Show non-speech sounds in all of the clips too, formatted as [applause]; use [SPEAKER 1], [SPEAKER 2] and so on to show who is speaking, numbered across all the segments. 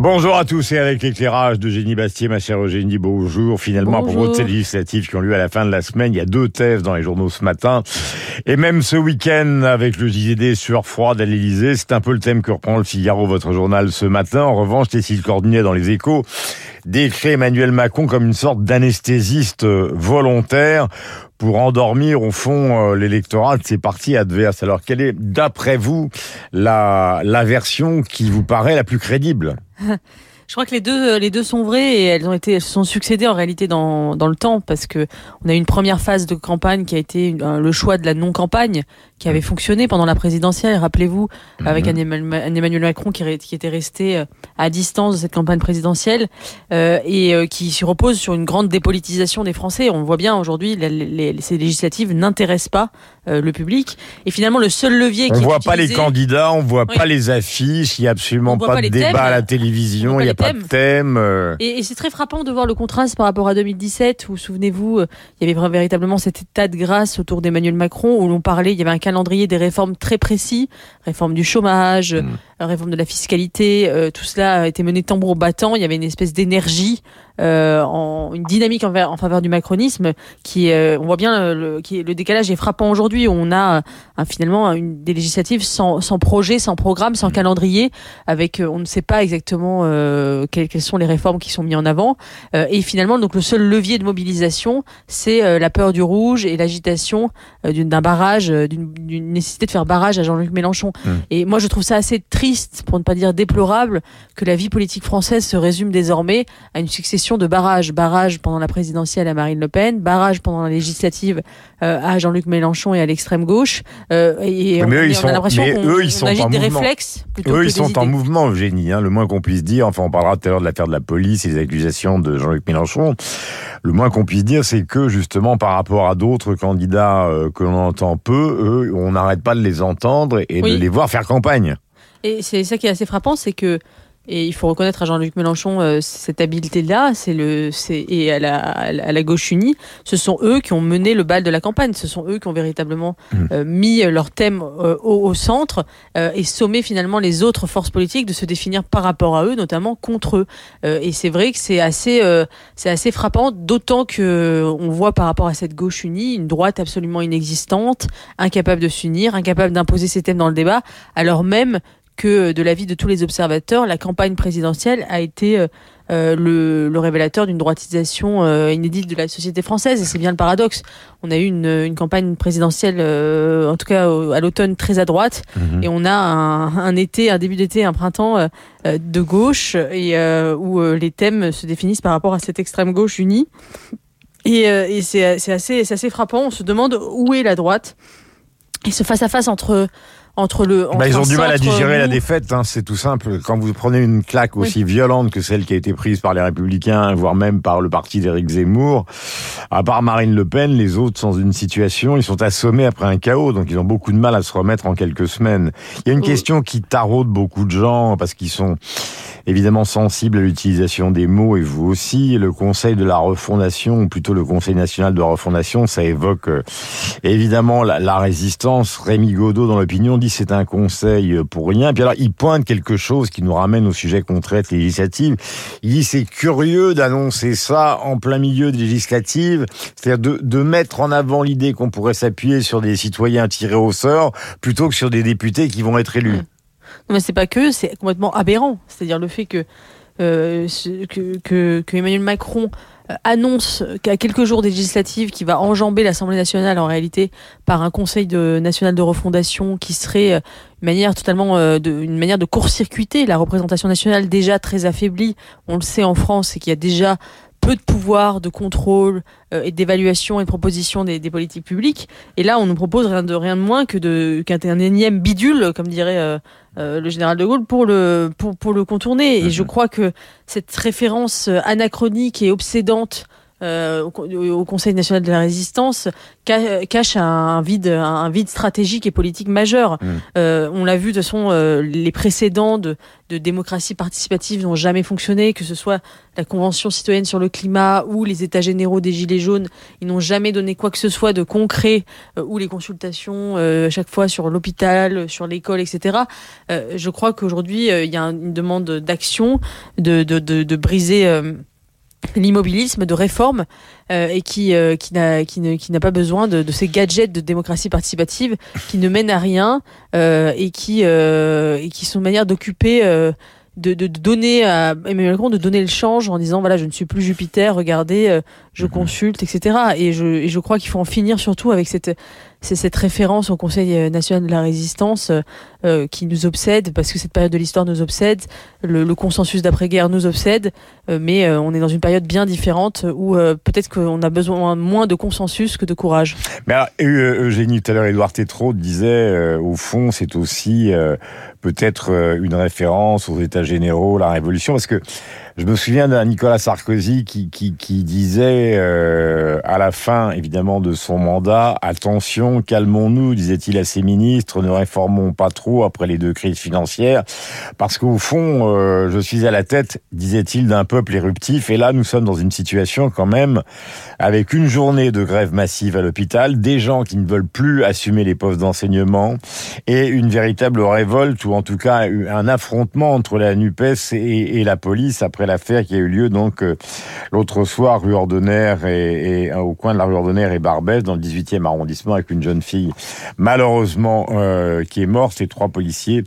[SPEAKER 1] Bonjour à tous et avec l'éclairage de Génie Bastier, ma chère Eugénie, bonjour. Finalement, pour propos de ces législatives qui ont lieu à la fin de la semaine, il y a deux thèses dans les journaux ce matin. Et même ce week-end, avec le JDD sueur froide à l'Elysée, c'est un peu le thème que reprend le Figaro, votre journal, ce matin. En revanche, Cécile Cordinet dans les échos décrit Emmanuel Macron comme une sorte d'anesthésiste volontaire pour endormir au fond euh, l'électorat de ses partis adverses. Alors quelle est, d'après vous, la, la version qui vous paraît la plus crédible? [laughs]
[SPEAKER 2] Je crois que les deux, les deux sont vraies et elles ont été, elles se sont succédées en réalité dans, dans le temps parce que on a eu une première phase de campagne qui a été le choix de la non-campagne qui avait fonctionné pendant la présidentielle, rappelez-vous, avec un Emmanuel Macron qui, qui, était resté euh, à distance de cette campagne présidentielle euh, et euh, qui se repose sur une grande dépolitisation des Français. On voit bien aujourd'hui, ces législatives n'intéressent pas euh, le public. Et finalement, le seul levier
[SPEAKER 1] on
[SPEAKER 2] qui
[SPEAKER 1] voit pas les candidats, on voit pas les affiches, il y a absolument pas, de débat à la télévision, il n'y a pas de thème. Euh.
[SPEAKER 2] Et, et c'est très frappant de voir le contraste par rapport à 2017 où, souvenez-vous, il y avait véritablement cet état de grâce autour d'Emmanuel Macron où l'on parlait, il y avait un calendrier des réformes très précis, réforme du chômage, mm. réforme de la fiscalité, euh, tout cela a été mené tambour battant, il y avait une espèce d'énergie, en, une dynamique en, en, faveur du macronisme qui, euh, on voit bien le, qui, le décalage est frappant aujourd'hui, on a finalement une, des législatives sans, sans, projet, sans programme, sans mm. calendrier, avec on ne sait pas exactement quelles, quelles, sont les réformes qui sont mises en avant, et finalement donc le seul levier de mobilisation, c'est la peur du rouge et l'agitation d'un barrage, d'une nécessité de faire barrage à Jean-Luc Mélenchon. Mmh. Et moi, je trouve ça assez triste, pour ne pas dire déplorable, que la vie politique française se résume désormais à une succession de barrages. Barrage pendant la présidentielle à Marine Le Pen, barrage pendant la législative euh, à Jean-Luc Mélenchon et à l'extrême gauche.
[SPEAKER 1] Euh, et on, eux, ils sont, a l'impression qu'on
[SPEAKER 2] agite des réflexes plutôt
[SPEAKER 1] eux,
[SPEAKER 2] ils
[SPEAKER 1] sont en mouvement, Eugénie, hein, le moins qu'on puisse dire. Enfin, on parlera tout à l'heure de l'affaire de la police et des accusations de Jean-Luc Mélenchon. Le moins qu'on puisse dire, c'est que justement, par rapport à d'autres candidats euh, que l'on entend peu, eux, on n'arrête pas de les entendre et de les voir faire campagne.
[SPEAKER 2] Et c'est ça qui est assez frappant, c'est que et il faut reconnaître à Jean-Luc Mélenchon euh, cette habileté-là, c'est le, c'est et à la, à la gauche unie, ce sont eux qui ont mené le bal de la campagne. Ce sont eux qui ont véritablement mmh. euh, mis leur thème euh, au, au, centre et sommé finalement les autres forces politiques de se définir par rapport à eux, notamment contre eux. et c'est vrai que c'est assez, c'est assez frappant, d'autant que on voit par rapport à cette gauche unie une droite absolument inexistante, incapable de s'unir, incapable d'imposer ses thèmes dans le débat, alors même que de l'avis de tous les observateurs, la campagne présidentielle a été euh, euh, le, le, révélateur d'une droitisation euh, inédite de la société française. Et c'est bien le paradoxe. On a eu une, une campagne présidentielle, en tout cas à l'automne, très à droite. Mhm. Et on a un, un, été, un début d'été, un printemps de gauche, et où les thèmes se définissent par rapport à cette extrême gauche unie. Et, et c'est assez, assez frappant. On se demande où est la droite. Et ce face-à-face entre entre le.
[SPEAKER 1] bah, ils ont du mal à digérer la défaite, hein, c'est tout simple. Quand vous prenez une claque aussi violente que celle qui a été prise par les Républicains, voire même par le parti d'Éric Zemmour, à part Marine Le Pen, les autres sont dans une situation, ils sont assommés après un chaos, donc ils ont beaucoup de mal à se remettre en quelques semaines. Il y a une question qui taraude beaucoup de gens parce qu'ils sont évidemment sensibles à l'utilisation des mots et vous aussi. Le Conseil de la refondation, ou plutôt le Conseil national de refondation, ça évoque euh, évidemment la, la, résistance. Rémi Godot dans l'opinion c'est un conseil pour rien. Puis alors il pointe quelque chose qui nous ramène au sujet qu'on traite, législative. Il dit c'est curieux d'annoncer ça en plein milieu de législative, c'est-à-dire de, mettre en avant l'idée qu'on pourrait s'appuyer sur des citoyens tirés au sort plutôt que sur des députés qui vont être élus.
[SPEAKER 2] Non, mais c'est pas que, c'est complètement aberrant. C'est-à-dire le fait que, euh, que, que, Emmanuel Macron euh, annonce qu'à quelques jours des législatives, qui va enjamber l'Assemblée nationale en réalité par un Conseil de, national de refondation qui serait euh, une manière totalement de, une manière de court-circuiter la représentation nationale déjà très affaiblie. On le sait en France, et qu'il y a déjà peu de pouvoir de contrôle euh, et d'évaluation et de proposition des, des, politiques publiques. Et là, on nous propose rien de rien de moins que de qu'un énième bidule, comme dirait euh, euh, le général de Gaulle, pour le pour, pour le contourner. Et je mhm. crois que cette référence anachronique et obsédante au, Conseil national de la résistance cache un vide, un vide stratégique et politique majeur. Mm. on l'a vu de toute façon, les précédents de, de démocratie participative n'ont jamais fonctionné, que ce soit la Convention citoyenne sur le climat ou les États généraux des Gilets jaunes, ils n'ont jamais donné quoi que ce soit de concret, ou les consultations à chaque fois sur l'hôpital, sur l'école, etc. je crois qu'aujourd'hui, il y a une demande d'action, de, de, de, briser l'immobilisme, de réforme, et qui, qui n'a qui, n'a pas besoin de, de, ces gadgets de démocratie participative qui ne mènent à rien et, qui, et qui sont une manière d'occuper de, de, donner à Emmanuel Macron de donner le change en disant voilà je ne suis plus Jupiter regardez euh, je mhm. consulte etc et je, et je crois qu'il faut en finir surtout avec cette cette référence au Conseil national de la résistance euh, qui nous obsède parce que cette période de l'histoire nous obsède le, consensus d'après-guerre nous obsède euh, mais on est dans une période bien différente où peut-être qu'on a besoin moins de consensus que de courage.
[SPEAKER 1] Mais alors, Eugénie tout à l'heure Édouard Tétrault disait au fond c'est aussi peut-être une référence aux États généraux, la Révolution, parce que je me souviens d'un Nicolas Sarkozy qui, qui, qui disait euh, à la fin, évidemment, de son mandat, attention, calmons-nous, disait-il à ses ministres, ne réformons pas trop après les deux crises financières, parce qu'au fond, euh, je suis à la tête, disait-il, d'un peuple éruptif, et là, nous sommes dans une situation quand même avec une journée de grève massive à l'hôpital, des gens qui ne veulent plus assumer les postes d'enseignement, et une véritable révolte, ou en tout cas un affrontement entre la NUPES et, et la police après l'affaire qui a eu lieu donc euh, l'autre soir rue Ordonner et, euh, au coin de la rue Ordonner et Barbès dans le 18e arrondissement avec une jeune fille malheureusement euh, qui est morte et trois policiers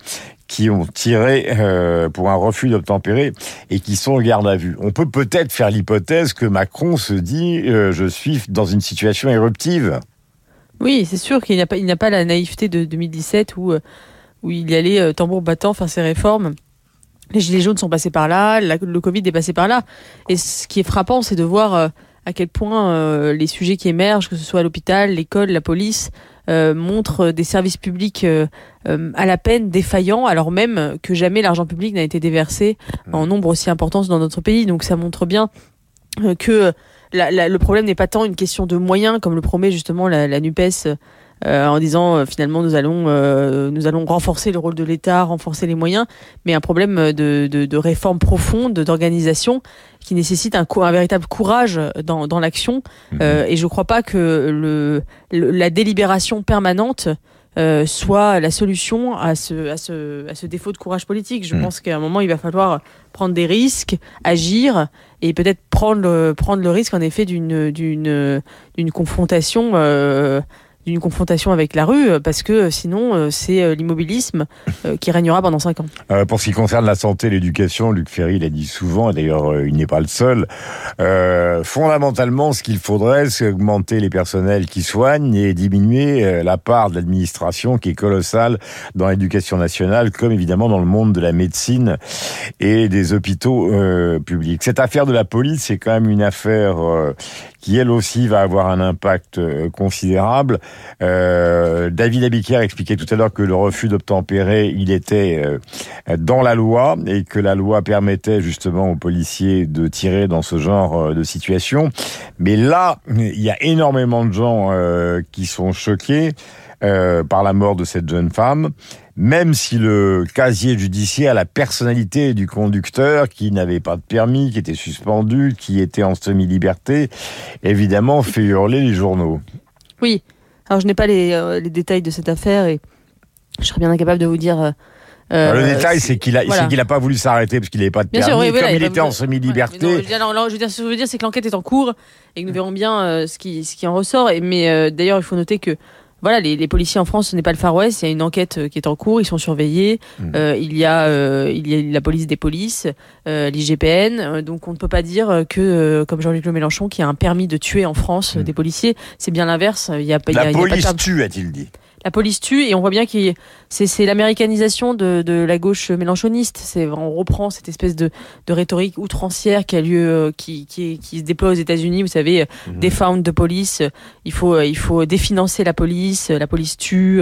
[SPEAKER 1] qui ont tiré pour un refus d'obtempérer et qui sont en garde à vue. On peut peut-être faire l'hypothèse que Macron se dit je suis dans une situation éruptive.
[SPEAKER 2] Oui, c'est sûr qu'il n'a pas, pas la naïveté de 2017 où, où il y allait tambour battant faire ses réformes les gilets jaunes sont passés par là, le Covid est passé par là. Et ce qui est frappant, c'est de voir euh, à quel point euh, les sujets qui émergent, que ce soit à l'hôpital, l'école, la police, euh, montrent des services publics à la peine défaillants, alors même que jamais l'argent public n'a été déversé en nombre aussi important dans notre pays. Donc ça montre bien que le problème n'est pas tant une question de moyens, comme le promet justement la, la NUPES euh, en disant euh, finalement nous allons euh, nous allons renforcer le rôle de l'État, renforcer les moyens, mais un problème de, de, de réforme profonde, d'organisation qui nécessite un, un véritable courage dans, dans l'action. Mhm. et je ne crois pas que le, la délibération permanente soit la solution à ce, à, ce, à ce défaut de courage politique. Je mhm. pense qu'à un moment, il va falloir prendre des risques, agir et peut-être prendre le, prendre le risque en effet d'une d'une d'une confrontation euh, d'une confrontation avec la rue, euh, parce que euh, sinon, euh, c'est l'immobilisme qui régnera pendant cinq ans.
[SPEAKER 1] pour ce qui concerne la santé et l'éducation, Luc Ferry l'a dit souvent, et d'ailleurs il n'est pas le seul, fondamentalement, ce qu'il faudrait, c'est augmenter les personnels qui soignent et diminuer la part de l'administration qui est colossale dans l'éducation nationale, comme évidemment dans le monde de la médecine et des hôpitaux publics. Cette affaire de la police, c'est quand même une affaire qui elle aussi va avoir un impact considérable. Euh, David Abiquière expliquait tout à l'heure que le refus d'obtempérer, il était euh, dans la loi et que la loi permettait justement aux policiers de tirer dans ce genre euh, de situation. Mais là, il y a énormément de gens qui sont choqués par la mort de cette jeune femme même si le casier judiciaire, la personnalité du conducteur qui n'avait pas de permis, qui était suspendu, qui était en semi-liberté, évidemment fait hurler les journaux.
[SPEAKER 2] Oui, alors je n'ai pas les, euh, les, détails de cette affaire et je serais bien incapable de vous dire. Euh,
[SPEAKER 1] euh le détail, c'est qu'il a, qu'il a pas voulu s'arrêter parce qu'il n'avait pas de permis. Sûr, comme il, était en semi-liberté.
[SPEAKER 2] je veux dire, ce que je veux dire, c'est que l'enquête est en cours et que nous verrons bien ce qui, ce qui en ressort. Et, mais d'ailleurs, il faut noter que voilà, les, les, policiers en France, ce n'est pas le Far West. Il y a une enquête qui est en cours. Ils sont surveillés. Mmh. Euh, il y a, euh, il y a la police des polices, euh, l'IGPN. donc on ne peut pas dire que, comme Jean-Luc Mélenchon, qui a un permis de tuer en France mmh. des policiers. C'est bien l'inverse. Il y a,
[SPEAKER 1] la police tue, a-t-il dit.
[SPEAKER 2] la police tue et on voit bien que c'est l'américanisation de, de, la gauche mélanchoniste. C'est on reprend cette espèce de, de rhétorique outrancière qui a lieu, euh, qui, qui, qui se déploie aux États-Unis. Vous savez, mmh. défendre de police. Il faut il faut définancer la police. La police tue.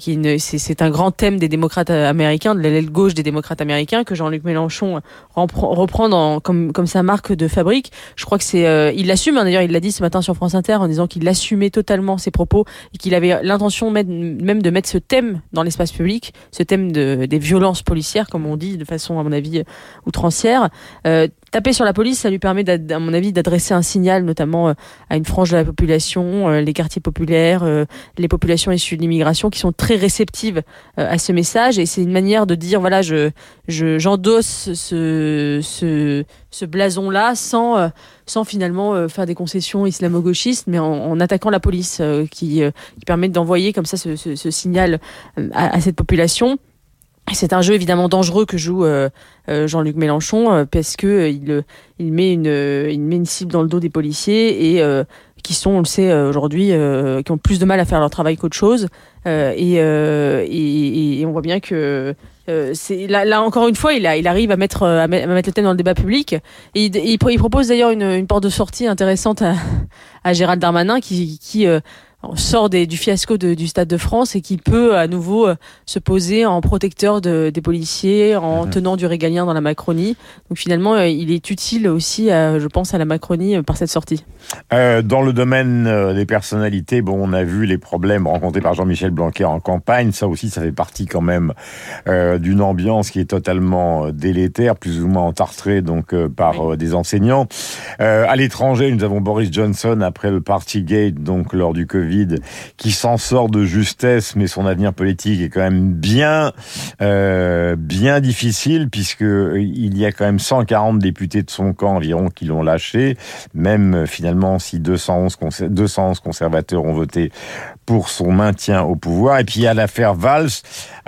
[SPEAKER 2] Qui c'est un grand thème des démocrates américains, de l'aile gauche des démocrates américains que Jean-Luc Mélenchon reprend, comme sa marque de fabrique. Je crois que c'est il l'assume. Hein, d'ailleurs, il l'a dit ce matin sur France Inter en disant qu'il assumait totalement ses propos et qu'il avait l'intention même de mettre ce thème dans l'espace public, ce thème de, des violences policières, comme on dit de façon, à mon avis, outrancière. Euh, taper sur la police, ça lui permet, à mon avis, d'adresser un signal, notamment euh, à une frange de la population, euh, les quartiers populaires, euh, les populations issues de l'immigration, qui sont très réceptives à ce message. Et c'est une manière de dire, voilà, je j'endosse ce, ce, ce blason-là sans, sans finalement faire des concessions islamo-gauchistes, mais en, attaquant la police, qui, qui permet d'envoyer comme ça ce, ce, ce signal à, à cette population. C'est un jeu évidemment dangereux que joue euh, euh, Jean-Luc Mélenchon euh, parce que il, il met une il met une cible dans le dos des policiers et qui sont on le sait aujourd'hui qui ont plus de mal à faire leur travail qu'autre chose. Et, et, et, on voit bien que là, là, encore une fois il, a, il arrive à mettre à mettre le thème dans le débat public. Et il, il, propose d'ailleurs une, une, porte de sortie intéressante à, à Gérald Darmanin qui qui sort des, du fiasco de, du Stade de France et qui peut à nouveau euh, se poser en protecteur de, des policiers, en mhm. tenant du régalien dans la Macronie. Donc finalement, euh, il est utile aussi, je pense, à la Macronie euh, par cette sortie.
[SPEAKER 1] Euh, dans le domaine des personnalités, bon, on a vu les problèmes rencontrés par Jean-Michel Blanquer en campagne. Ça aussi, ça fait partie quand même euh, d'une ambiance qui est totalement délétère, plus ou moins entartrée donc par des enseignants. à l'étranger, nous avons Boris Johnson après le Partygate, donc lors du Covid qui s'en sort de justesse, mais son avenir politique est quand même bien, euh, bien difficile puisque euh, y a quand même 140 députés de son camp environ qui l'ont lâché, même euh, finalement si 211, 211 conservateurs ont voté pour son maintien au pouvoir. Et puis il y a l'affaire Valls,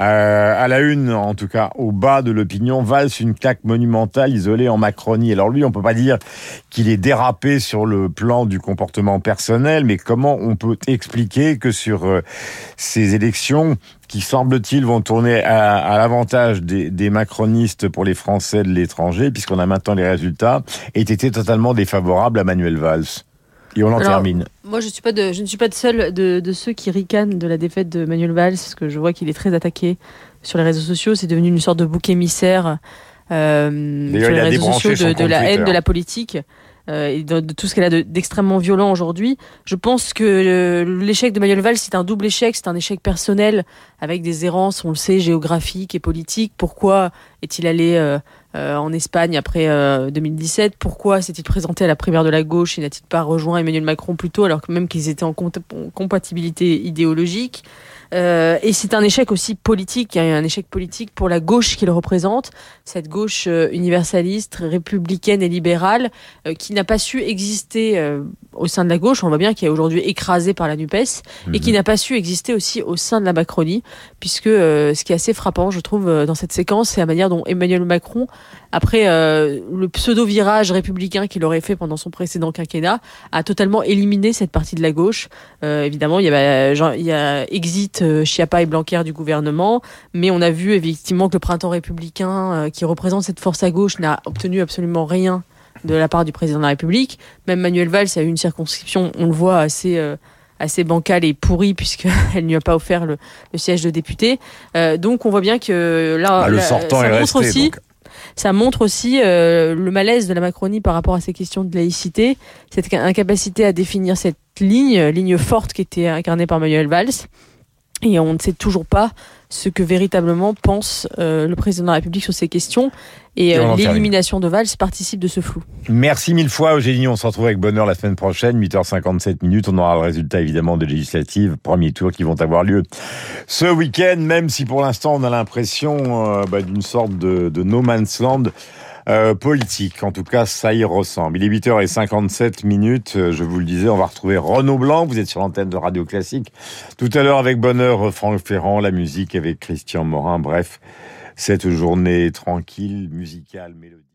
[SPEAKER 1] euh, à la une, en tout cas au bas de l'opinion, Valls, une claque monumentale isolée en Macronie. Alors lui, on peut pas dire qu'il est dérapé sur le plan du comportement personnel, mais comment on peut expliquer que sur euh, ces élections, qui semble-t-il vont tourner à, à l'avantage des, des, macronistes pour les Français de l'étranger, puisqu'on a maintenant les résultats, aient été totalement défavorables à Manuel Valls? Et on en termine.
[SPEAKER 2] Moi, je, suis pas de, je ne suis pas de seul de, de, ceux qui ricanent de la défaite de Manuel Valls, parce que je vois qu'il est très attaqué sur les réseaux sociaux. C'est devenu une sorte de bouc émissaire euh, sur les réseaux sociaux de, de la haine de la politique. Euh, et de, tout ce qu'elle a d'extrêmement violent aujourd'hui. Je pense que l'échec de Manuel Valls, c'est un double échec. C'est un échec personnel avec des errances, on le sait, géographiques et politiques. Pourquoi est-il allé euh, euh, en Espagne après 2017 Pourquoi s'est-il présenté à la primaire de la gauche et n'a-t-il pas rejoint Emmanuel Macron plus tôt alors que même qu'ils étaient en compatibilité idéologique? Euh, et c'est un échec aussi politique, a un échec politique pour la gauche qu'il représente, cette gauche euh, universaliste, républicaine et libérale, euh, qui n'a pas su exister au sein de la gauche, on voit bien, qui est aujourd'hui écrasée par la NUPES, et qui mhm. n'a pas su exister aussi au sein de la Macronie, puisque ce qui est assez frappant, je trouve, dans cette séquence, c'est la manière dont Emmanuel Macron, après le pseudo-virage républicain qu'il aurait fait pendant son précédent quinquennat, a totalement éliminé cette partie de la gauche. évidemment, il y, avait, genre, il y a Exit euh, Chiappa et Blanquer du gouvernement, mais on a vu effectivement que le printemps républicain, euh, qui représente cette force à gauche, n'a obtenu absolument rien de la part du président de la République. Même Manuel Valls a eu une circonscription, on le voit, assez euh, assez bancale et pourrie puisqu'elle [laughs] ne lui a pas offert le, siège de député. donc on voit bien que là,
[SPEAKER 1] bah, le sortant ça montre
[SPEAKER 2] aussi. Ça montre aussi le malaise de la Macronie par rapport à ces questions de laïcité, cette incapacité à définir cette ligne, ligne forte qui était incarnée par Manuel Valls. Et on ne sait toujours pas ce que véritablement pense euh, le président de la République sur ces questions. Et, euh, l'élimination de Valls participe de ce flou.
[SPEAKER 1] Merci mille fois, Eugénie. On se retrouve avec bonheur la semaine prochaine, 8h57 minutes. On aura le résultat évidemment des législatives, premier tour qui vont avoir lieu ce week-end, même si pour l'instant on a l'impression euh, bah, d'une sorte de, de no man's land. Euh, politique. En tout cas, ça y ressemble. Il est 8h57 minutes. Euh, je vous le disais, on va retrouver Renaud Blanc. Vous êtes sur l'antenne de Radio Classique. Tout à l'heure, avec bonheur, Franck Ferrand, la musique avec Christian Morin. Bref, cette journée tranquille, musicale, mélodique.